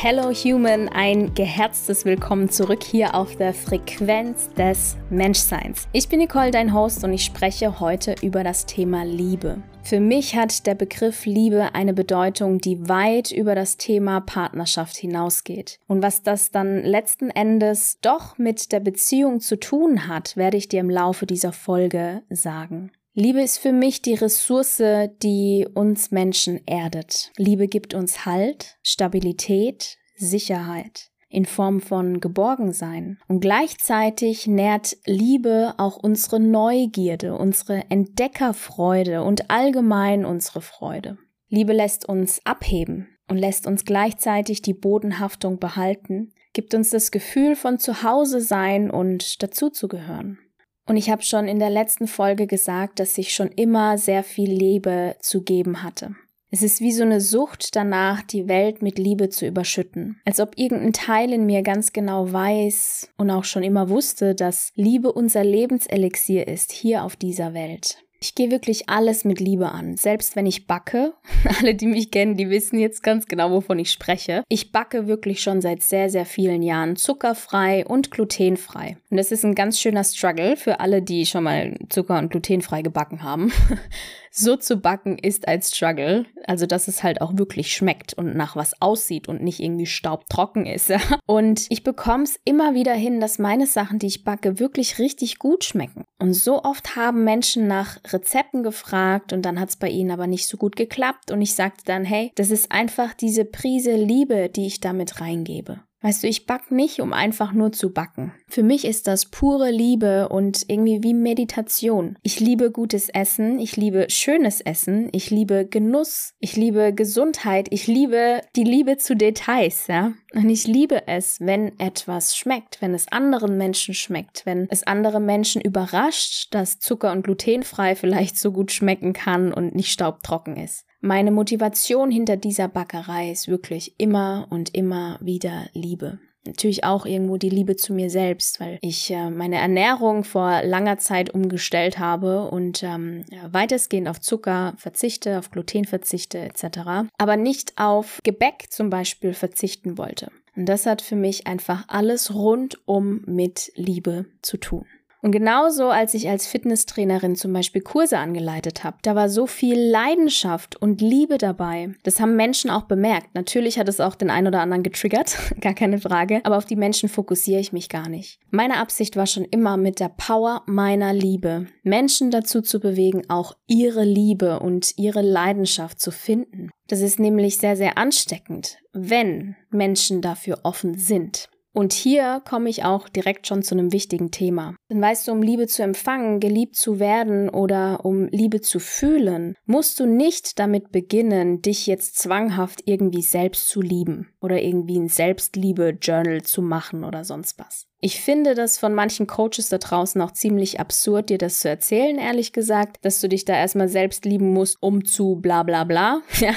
Hello Human, ein geherztes Willkommen zurück hier auf der Frequenz des Menschseins. Ich bin Nicole, dein Host, und ich spreche heute über das Thema Liebe. Für mich hat der Begriff Liebe eine Bedeutung, die weit über das Thema Partnerschaft hinausgeht. Und was das dann letzten Endes doch mit der Beziehung zu tun hat, werde ich dir im Laufe dieser Folge sagen. Liebe ist für mich die Ressource, die uns Menschen erdet. Liebe gibt uns Halt, Stabilität, Sicherheit in Form von Geborgensein. Und gleichzeitig nährt Liebe auch unsere Neugierde, unsere Entdeckerfreude und allgemein unsere Freude. Liebe lässt uns abheben und lässt uns gleichzeitig die Bodenhaftung behalten, gibt uns das Gefühl von Zuhause sein und dazuzugehören. Und ich habe schon in der letzten Folge gesagt, dass ich schon immer sehr viel Liebe zu geben hatte. Es ist wie so eine Sucht danach, die Welt mit Liebe zu überschütten. Als ob irgendein Teil in mir ganz genau weiß und auch schon immer wusste, dass Liebe unser Lebenselixier ist hier auf dieser Welt. Ich gehe wirklich alles mit Liebe an. Selbst wenn ich backe, alle, die mich kennen, die wissen jetzt ganz genau, wovon ich spreche. Ich backe wirklich schon seit sehr, sehr vielen Jahren zuckerfrei und glutenfrei. Und das ist ein ganz schöner Struggle für alle, die schon mal zucker- und glutenfrei gebacken haben. so zu backen ist ein Struggle. Also, dass es halt auch wirklich schmeckt und nach was aussieht und nicht irgendwie staubtrocken ist. und ich bekomme es immer wieder hin, dass meine Sachen, die ich backe, wirklich richtig gut schmecken. Und so oft haben Menschen nach Rezepten gefragt und dann hat es bei ihnen aber nicht so gut geklappt. Und ich sagte dann, hey, das ist einfach diese Prise Liebe, die ich damit reingebe. Weißt du, ich back nicht, um einfach nur zu backen. Für mich ist das pure Liebe und irgendwie wie Meditation. Ich liebe gutes Essen, ich liebe schönes Essen, ich liebe Genuss, ich liebe Gesundheit, ich liebe die Liebe zu Details, ja. Und ich liebe es, wenn etwas schmeckt, wenn es anderen Menschen schmeckt, wenn es andere Menschen überrascht, dass Zucker und glutenfrei vielleicht so gut schmecken kann und nicht staubtrocken ist. Meine Motivation hinter dieser Backerei ist wirklich immer und immer wieder Liebe. Natürlich auch irgendwo die Liebe zu mir selbst, weil ich äh, meine Ernährung vor langer Zeit umgestellt habe und ähm, weitestgehend auf Zucker verzichte, auf Gluten verzichte etc. Aber nicht auf Gebäck zum Beispiel verzichten wollte. Und das hat für mich einfach alles rundum mit Liebe zu tun. Und genauso, als ich als Fitnesstrainerin zum Beispiel Kurse angeleitet habe, da war so viel Leidenschaft und Liebe dabei. Das haben Menschen auch bemerkt. Natürlich hat es auch den einen oder anderen getriggert, gar keine Frage, aber auf die Menschen fokussiere ich mich gar nicht. Meine Absicht war schon immer mit der Power meiner Liebe, Menschen dazu zu bewegen, auch ihre Liebe und ihre Leidenschaft zu finden. Das ist nämlich sehr, sehr ansteckend, wenn Menschen dafür offen sind. Und hier komme ich auch direkt schon zu einem wichtigen Thema. Denn weißt du, um Liebe zu empfangen, geliebt zu werden oder um Liebe zu fühlen, musst du nicht damit beginnen, dich jetzt zwanghaft irgendwie selbst zu lieben oder irgendwie ein Selbstliebe-Journal zu machen oder sonst was. Ich finde das von manchen Coaches da draußen auch ziemlich absurd, dir das zu erzählen, ehrlich gesagt, dass du dich da erstmal selbst lieben musst, um zu bla bla bla. Ja,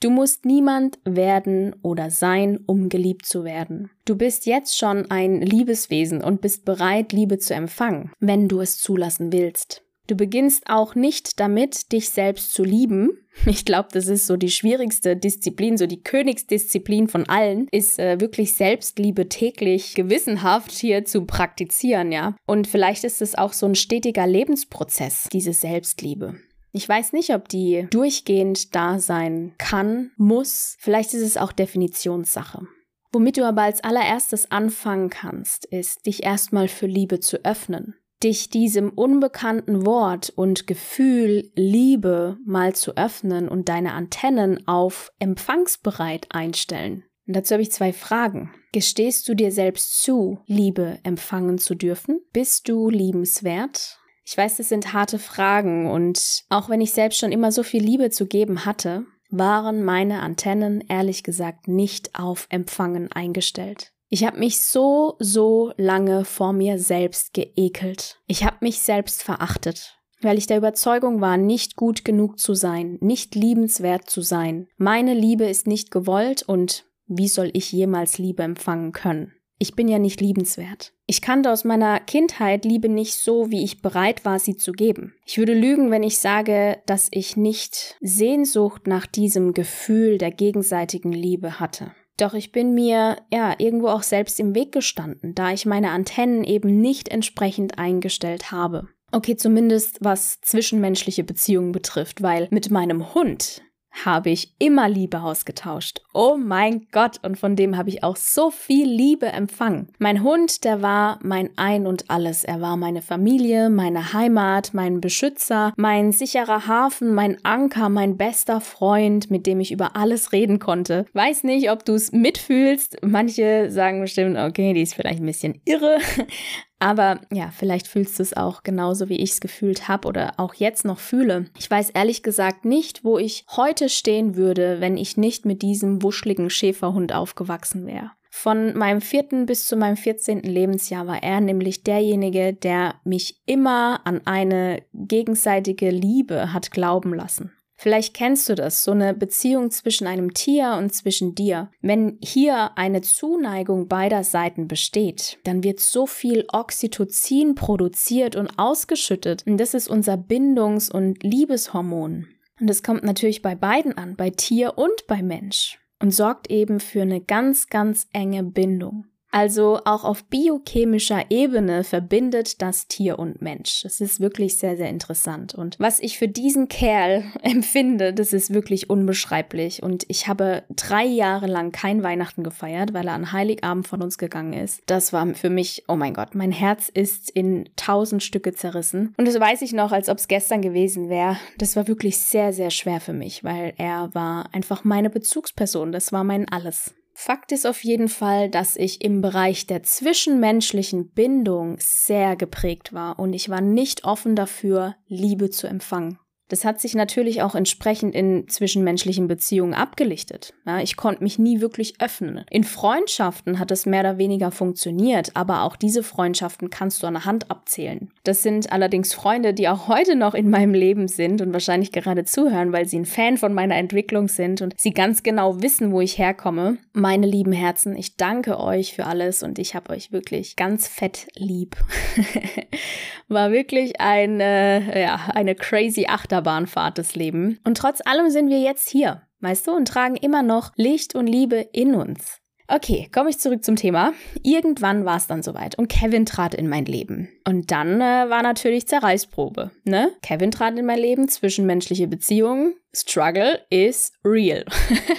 du musst niemand werden oder sein, um geliebt zu werden. Du bist jetzt schon ein Liebeswesen und bist bereit, Liebe zu empfangen, wenn du es zulassen willst. Du beginnst auch nicht damit, dich selbst zu lieben. Ich glaube, das ist so die schwierigste Disziplin, so die Königsdisziplin von allen, ist äh, wirklich Selbstliebe täglich gewissenhaft hier zu praktizieren, ja. Und vielleicht ist es auch so ein stetiger Lebensprozess, diese Selbstliebe. Ich weiß nicht, ob die durchgehend da sein kann, muss. Vielleicht ist es auch Definitionssache. Womit du aber als allererstes anfangen kannst, ist, dich erstmal für Liebe zu öffnen dich diesem unbekannten Wort und Gefühl Liebe mal zu öffnen und deine Antennen auf empfangsbereit einstellen. Und dazu habe ich zwei Fragen. Gestehst du dir selbst zu, Liebe empfangen zu dürfen? Bist du liebenswert? Ich weiß, das sind harte Fragen und auch wenn ich selbst schon immer so viel Liebe zu geben hatte, waren meine Antennen ehrlich gesagt nicht auf Empfangen eingestellt. Ich habe mich so, so lange vor mir selbst geekelt. Ich habe mich selbst verachtet, weil ich der Überzeugung war, nicht gut genug zu sein, nicht liebenswert zu sein. Meine Liebe ist nicht gewollt und wie soll ich jemals Liebe empfangen können? Ich bin ja nicht liebenswert. Ich kannte aus meiner Kindheit Liebe nicht so, wie ich bereit war, sie zu geben. Ich würde lügen, wenn ich sage, dass ich nicht Sehnsucht nach diesem Gefühl der gegenseitigen Liebe hatte. Doch ich bin mir ja irgendwo auch selbst im Weg gestanden, da ich meine Antennen eben nicht entsprechend eingestellt habe. Okay, zumindest was zwischenmenschliche Beziehungen betrifft, weil mit meinem Hund habe ich immer Liebe ausgetauscht. Oh mein Gott, und von dem habe ich auch so viel Liebe empfangen. Mein Hund, der war mein Ein und alles. Er war meine Familie, meine Heimat, mein Beschützer, mein sicherer Hafen, mein Anker, mein bester Freund, mit dem ich über alles reden konnte. Weiß nicht, ob du es mitfühlst. Manche sagen bestimmt, okay, die ist vielleicht ein bisschen irre. Aber ja, vielleicht fühlst du es auch genauso, wie ich es gefühlt habe oder auch jetzt noch fühle. Ich weiß ehrlich gesagt nicht, wo ich heute stehen würde, wenn ich nicht mit diesem wuschligen Schäferhund aufgewachsen wäre. Von meinem vierten bis zu meinem vierzehnten Lebensjahr war er nämlich derjenige, der mich immer an eine gegenseitige Liebe hat glauben lassen. Vielleicht kennst du das, so eine Beziehung zwischen einem Tier und zwischen dir. Wenn hier eine Zuneigung beider Seiten besteht, dann wird so viel Oxytocin produziert und ausgeschüttet. Und das ist unser Bindungs- und Liebeshormon. Und es kommt natürlich bei beiden an, bei Tier und bei Mensch. Und sorgt eben für eine ganz, ganz enge Bindung. Also auch auf biochemischer Ebene verbindet das Tier und Mensch. Das ist wirklich sehr, sehr interessant. Und was ich für diesen Kerl empfinde, das ist wirklich unbeschreiblich. Und ich habe drei Jahre lang kein Weihnachten gefeiert, weil er an Heiligabend von uns gegangen ist. Das war für mich, oh mein Gott, mein Herz ist in tausend Stücke zerrissen. Und das weiß ich noch, als ob es gestern gewesen wäre. Das war wirklich sehr, sehr schwer für mich, weil er war einfach meine Bezugsperson. Das war mein Alles. Fakt ist auf jeden Fall, dass ich im Bereich der zwischenmenschlichen Bindung sehr geprägt war und ich war nicht offen dafür, Liebe zu empfangen. Das hat sich natürlich auch entsprechend in zwischenmenschlichen Beziehungen abgelichtet. Ja, ich konnte mich nie wirklich öffnen. In Freundschaften hat es mehr oder weniger funktioniert, aber auch diese Freundschaften kannst du an der Hand abzählen. Das sind allerdings Freunde, die auch heute noch in meinem Leben sind und wahrscheinlich gerade zuhören, weil sie ein Fan von meiner Entwicklung sind und sie ganz genau wissen, wo ich herkomme. Meine lieben Herzen, ich danke euch für alles und ich habe euch wirklich ganz fett lieb. War wirklich eine, ja, eine crazy Achterbahn Achterbahnfahrt des Lebens. Und trotz allem sind wir jetzt hier, weißt du, und tragen immer noch Licht und Liebe in uns. Okay, komme ich zurück zum Thema. Irgendwann war es dann soweit und Kevin trat in mein Leben. Und dann äh, war natürlich Zerreißprobe, ne? Kevin trat in mein Leben, zwischenmenschliche Beziehungen. Struggle is real.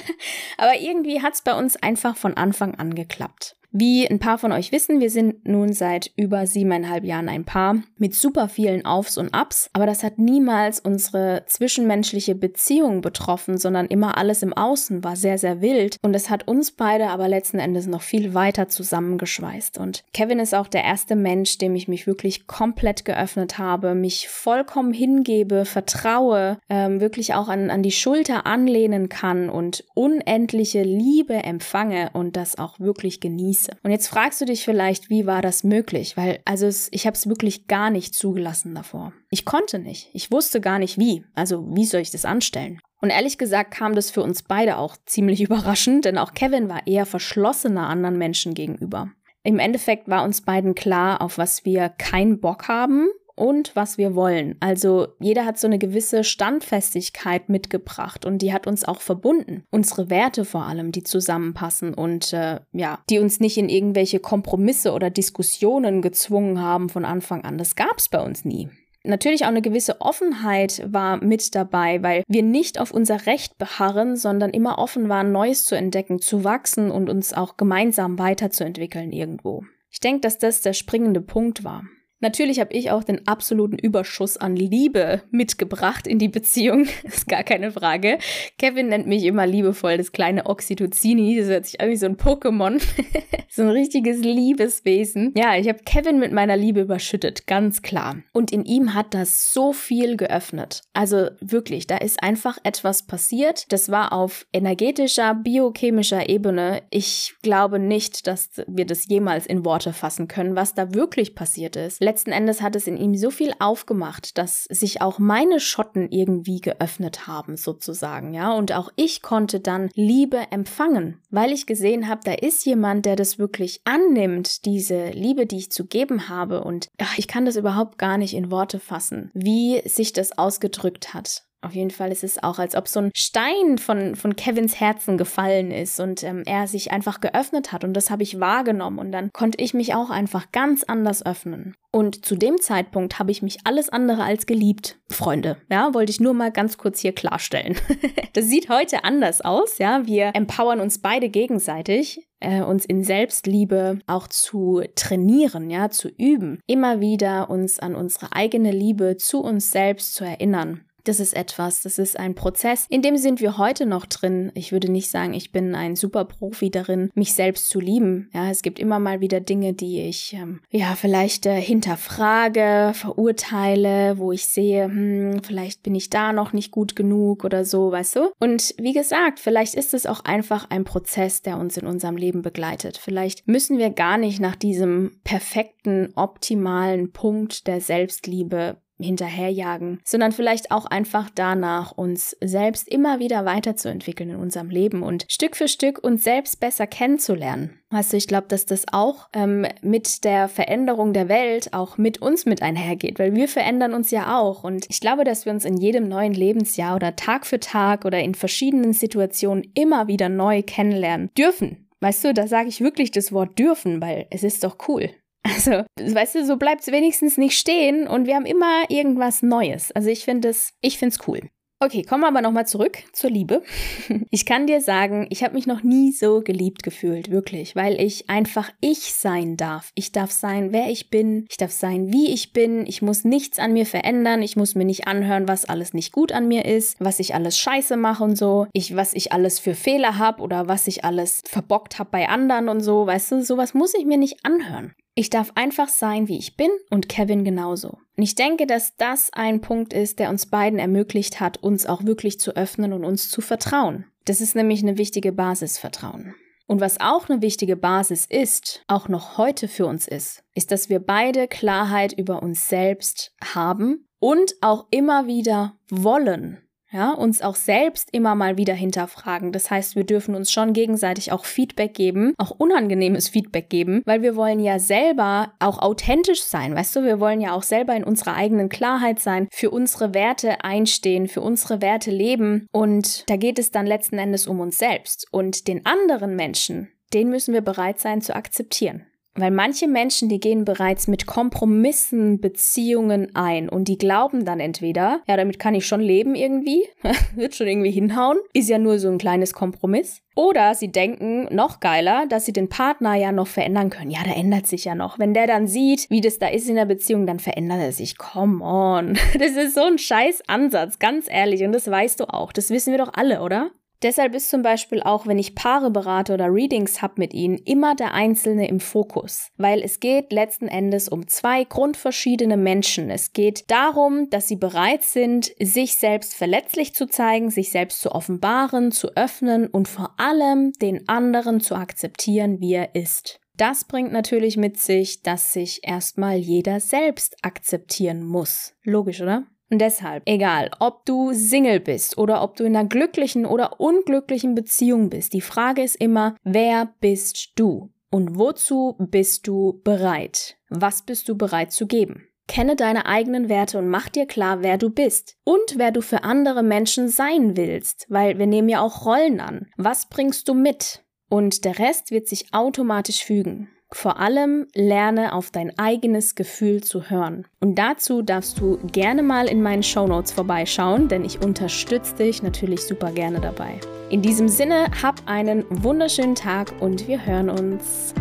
Aber irgendwie hat es bei uns einfach von Anfang an geklappt. Wie ein paar von euch wissen, wir sind nun seit über siebeneinhalb Jahren ein Paar mit super vielen Aufs und Ups, aber das hat niemals unsere zwischenmenschliche Beziehung betroffen, sondern immer alles im Außen war sehr, sehr wild. Und es hat uns beide aber letzten Endes noch viel weiter zusammengeschweißt. Und Kevin ist auch der erste Mensch, dem ich mich wirklich komplett geöffnet habe, mich vollkommen hingebe, vertraue, ähm, wirklich auch an, an die Schulter anlehnen kann und unendliche Liebe empfange und das auch wirklich genieße genieße. Und jetzt fragst du dich vielleicht, wie war das möglich? Weil, also es, ich habe es wirklich gar nicht zugelassen davor. Ich konnte nicht. Ich wusste gar nicht wie. Also wie soll ich das anstellen? Und ehrlich gesagt kam das für uns beide auch ziemlich überraschend, denn auch Kevin war eher verschlossener anderen Menschen gegenüber. Im Endeffekt war uns beiden klar, auf was wir keinen Bock haben und was wir wollen. Also jeder hat so eine gewisse Standfestigkeit mitgebracht und die hat uns auch verbunden. Unsere Werte vor allem, die zusammenpassen und äh, ja, die uns nicht in irgendwelche Kompromisse oder Diskussionen gezwungen haben von Anfang an. Das gab es bei uns nie. Natürlich auch eine gewisse Offenheit war mit dabei, weil wir nicht auf unser Recht beharren, sondern immer offen waren, Neues zu entdecken, zu wachsen und uns auch gemeinsam weiterzuentwickeln irgendwo. Ich denke, dass das der springende Punkt war. Natürlich habe ich auch den absoluten Überschuss an Liebe mitgebracht in die Beziehung. ist gar keine Frage. Kevin nennt mich immer liebevoll das kleine Oxytocini. Das hört sich an wie so ein Pokémon. so ein richtiges Liebeswesen. Ja, ich habe Kevin mit meiner Liebe überschüttet, ganz klar. Und in ihm hat das so viel geöffnet. Also wirklich, da ist einfach etwas passiert. Das war auf energetischer, biochemischer Ebene. Ich glaube nicht, dass wir das jemals in Worte fassen können, was da wirklich passiert ist letzten Endes hat es in ihm so viel aufgemacht, dass sich auch meine Schotten irgendwie geöffnet haben, sozusagen, ja. Und auch ich konnte dann Liebe empfangen, weil ich gesehen habe, da ist jemand, der das wirklich annimmt, diese Liebe, die ich zu geben habe. Und ach, ich kann das überhaupt gar nicht in Worte fassen, wie sich das ausgedrückt hat. Auf jeden Fall ist es auch, als ob so ein Stein von, von Kevins Herzen gefallen ist und ähm, er sich einfach geöffnet hat. Und das habe ich wahrgenommen. Und dann konnte ich mich auch einfach ganz anders öffnen. Und zu dem Zeitpunkt habe ich mich alles andere als geliebt, Freunde. Ja, wollte ich nur mal ganz kurz hier klarstellen. das sieht heute anders aus. Ja, wir empowern uns beide gegenseitig äh, uns in Selbstliebe auch zu trainieren, ja, zu üben, immer wieder uns an unsere eigene Liebe zu uns selbst zu erinnern das ist etwas, das ist ein Prozess. In dem sind wir heute noch drin. Ich würde nicht sagen, ich bin ein super Profi darin, mich selbst zu lieben. Ja, es gibt immer mal wieder Dinge, die ich ähm, ja vielleicht äh, hinterfrage, verurteile, wo ich sehe, hm, vielleicht bin ich da noch nicht gut genug oder so, weißt du? Und wie gesagt, vielleicht ist es auch einfach ein Prozess, der uns in unserem Leben begleitet. Vielleicht müssen wir gar nicht nach diesem perfekten, optimalen Punkt der Selbstliebe hinterherjagen, sondern vielleicht auch einfach danach, uns selbst immer wieder weiterzuentwickeln in unserem Leben und Stück für Stück uns selbst besser kennenzulernen. Weißt du, ich glaube, dass das auch ähm, mit der Veränderung der Welt auch mit uns mit einhergeht, weil wir verändern uns ja auch. Und ich glaube, dass wir uns in jedem neuen Lebensjahr oder Tag für Tag oder in verschiedenen Situationen immer wieder neu kennenlernen dürfen. Weißt du, da sage ich wirklich das Wort dürfen, weil es ist doch cool. Also, weißt du, so bleibt es wenigstens nicht stehen und wir haben immer irgendwas Neues. Also ich finde es, ich finde es cool. Okay, kommen wir aber nochmal zurück zur Liebe. Ich kann dir sagen, ich habe mich noch nie so geliebt gefühlt, wirklich, weil ich einfach ich sein darf. Ich darf sein, wer ich bin. Ich darf sein, wie ich bin. Ich muss nichts an mir verändern. Ich muss mir nicht anhören, was alles nicht gut an mir ist, was ich alles scheiße mache und so. Ich, was ich alles für Fehler habe oder was ich alles verbockt habe bei anderen und so. Weißt du, sowas muss ich mir nicht anhören. Ich darf einfach sein, wie ich bin und Kevin genauso. Und ich denke, dass das ein Punkt ist, der uns beiden ermöglicht hat, uns auch wirklich zu öffnen und uns zu vertrauen. Das ist nämlich eine wichtige Basis, Vertrauen. Und was auch eine wichtige Basis ist, auch noch heute für uns ist, ist, dass wir beide Klarheit über uns selbst haben und auch immer wieder wollen ja, uns auch selbst immer mal wieder hinterfragen. Das heißt, wir dürfen uns schon gegenseitig auch Feedback geben, auch unangenehmes Feedback geben, weil wir wollen ja selber auch authentisch sein, weißt du, wir wollen ja auch selber in unserer eigenen Klarheit sein, für unsere Werte einstehen, für unsere Werte leben und da geht es dann letzten Endes um uns selbst und den anderen Menschen, den müssen wir bereit sein zu akzeptieren. Weil manche Menschen, die gehen bereits mit Kompromissen Beziehungen ein und die glauben dann entweder, ja, damit kann ich schon leben irgendwie, wird schon irgendwie hinhauen, ist ja nur so ein kleines Kompromiss. Oder sie denken, noch geiler, dass sie den Partner ja noch verändern können. Ja, der ändert sich ja noch. Wenn der dann sieht, wie das da ist in der Beziehung, dann verändert er sich. Come on. Das ist so ein scheiß Ansatz, ganz ehrlich. Und das weißt du auch. Das wissen wir doch alle, oder? Deshalb ist zum Beispiel auch, wenn ich Paare berate oder Readings habe mit ihnen, immer der Einzelne im Fokus, weil es geht letzten Endes um zwei grundverschiedene Menschen. Es geht darum, dass sie bereit sind, sich selbst verletzlich zu zeigen, sich selbst zu offenbaren, zu öffnen und vor allem den anderen zu akzeptieren, wie er ist. Das bringt natürlich mit sich, dass sich erstmal jeder selbst akzeptieren muss. Logisch, oder? Und deshalb, egal, ob du Single bist oder ob du in einer glücklichen oder unglücklichen Beziehung bist, die Frage ist immer, wer bist du? Und wozu bist du bereit? Was bist du bereit zu geben? Kenne deine eigenen Werte und mach dir klar, wer du bist und wer du für andere Menschen sein willst, weil wir nehmen ja auch Rollen an. Was bringst du mit? Und der Rest wird sich automatisch fügen. Vor allem lerne auf dein eigenes Gefühl zu hören. Und dazu darfst du gerne mal in meinen Show Notes vorbeischauen, denn ich unterstütze dich natürlich super gerne dabei. In diesem Sinne, hab einen wunderschönen Tag und wir hören uns.